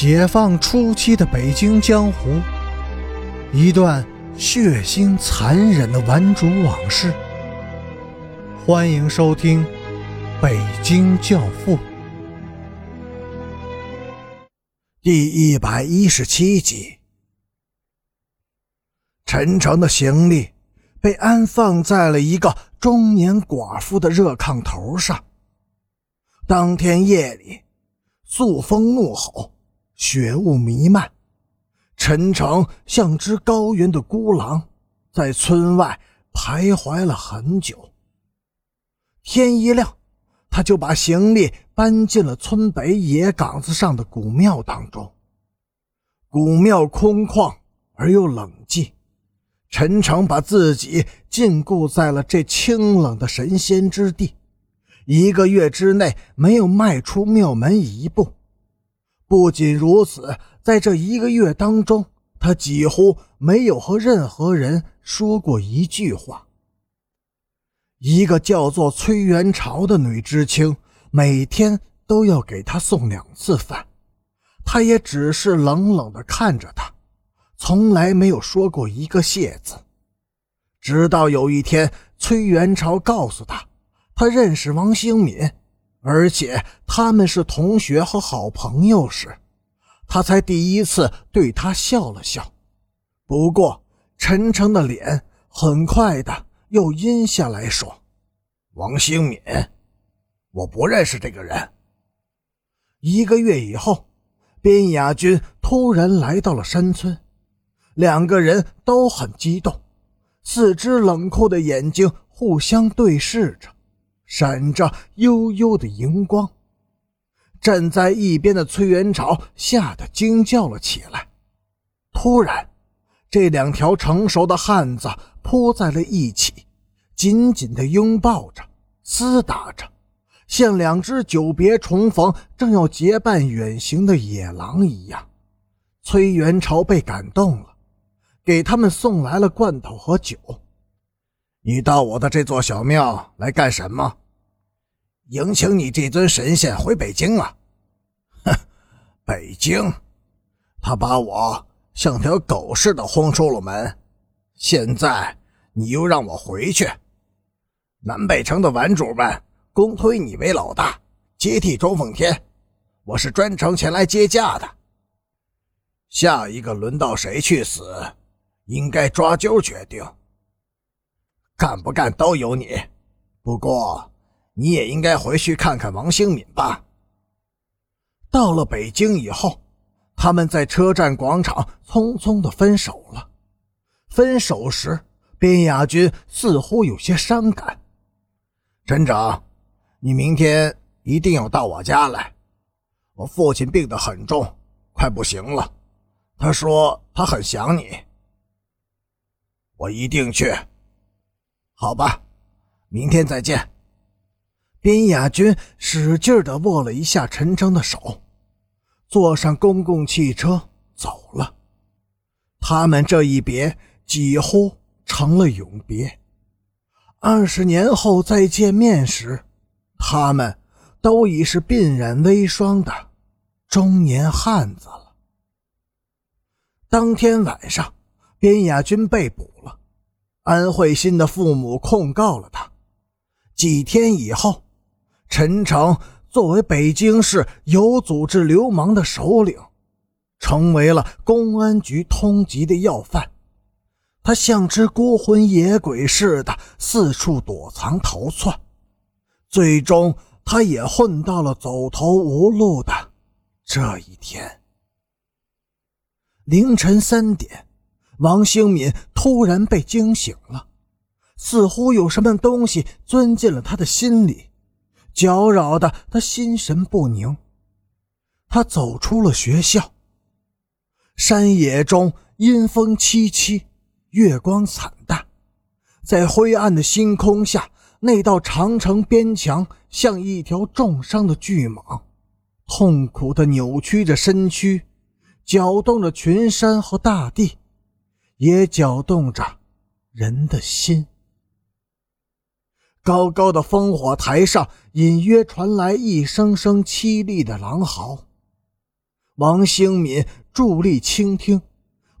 解放初期的北京江湖，一段血腥残忍的顽主往事。欢迎收听《北京教父》第一百一十七集。陈诚的行李被安放在了一个中年寡妇的热炕头上。当天夜里，朔风怒吼。雪雾弥漫，陈诚像只高原的孤狼，在村外徘徊了很久。天一亮，他就把行李搬进了村北野岗子上的古庙当中。古庙空旷而又冷寂，陈诚把自己禁锢在了这清冷的神仙之地，一个月之内没有迈出庙门一步。不仅如此，在这一个月当中，他几乎没有和任何人说过一句话。一个叫做崔元朝的女知青，每天都要给他送两次饭，他也只是冷冷地看着他，从来没有说过一个谢字。直到有一天，崔元朝告诉他，他认识王兴敏。而且他们是同学和好朋友时，他才第一次对他笑了笑。不过陈诚的脸很快的又阴下来说：“王兴敏，我不认识这个人。”一个月以后，边雅军突然来到了山村，两个人都很激动，四只冷酷的眼睛互相对视着。闪着幽幽的荧光，站在一边的崔元朝吓得惊叫了起来。突然，这两条成熟的汉子扑在了一起，紧紧地拥抱着，厮打着，像两只久别重逢、正要结伴远行的野狼一样。崔元朝被感动了，给他们送来了罐头和酒。你到我的这座小庙来干什么？迎请你这尊神仙回北京啊！哼，北京，他把我像条狗似的轰出了门，现在你又让我回去。南北城的顽主们公推你为老大，接替周奉天，我是专程前来接驾的。下一个轮到谁去死，应该抓阄决定。干不干都由你，不过。你也应该回去看看王兴敏吧。到了北京以后，他们在车站广场匆匆的分手了。分手时，边亚军似乎有些伤感。镇长，你明天一定要到我家来。我父亲病得很重，快不行了。他说他很想你。我一定去。好吧，明天再见。边雅军使劲地握了一下陈诚的手，坐上公共汽车走了。他们这一别几乎成了永别。二十年后再见面时，他们都已是鬓染微霜的中年汉子了。当天晚上，边雅军被捕了，安慧心的父母控告了他。几天以后。陈诚作为北京市有组织流氓的首领，成为了公安局通缉的要犯。他像只孤魂野鬼似的四处躲藏逃窜，最终他也混到了走投无路的这一天。凌晨三点，王兴敏突然被惊醒了，似乎有什么东西钻进了他的心里。搅扰的他心神不宁。他走出了学校。山野中阴风凄凄，月光惨淡，在灰暗的星空下，那道长城边墙像一条重伤的巨蟒，痛苦地扭曲着身躯，搅动着群山和大地，也搅动着人的心。高高的烽火台上，隐约传来一声声凄厉的狼嚎。王兴敏伫立倾听，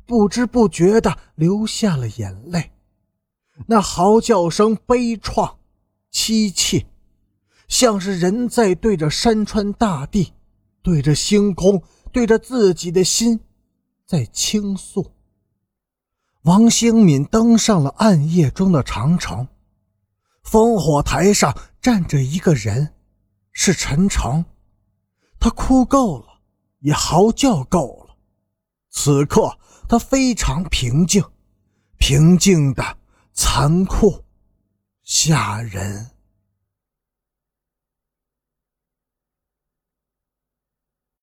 不知不觉的流下了眼泪。那嚎叫声悲怆、凄切，像是人在对着山川大地、对着星空、对着自己的心，在倾诉。王兴敏登上了暗夜中的长城，烽火台上站着一个人，是陈诚。他哭够了，也嚎叫够了，此刻他非常平静，平静的残酷，吓人。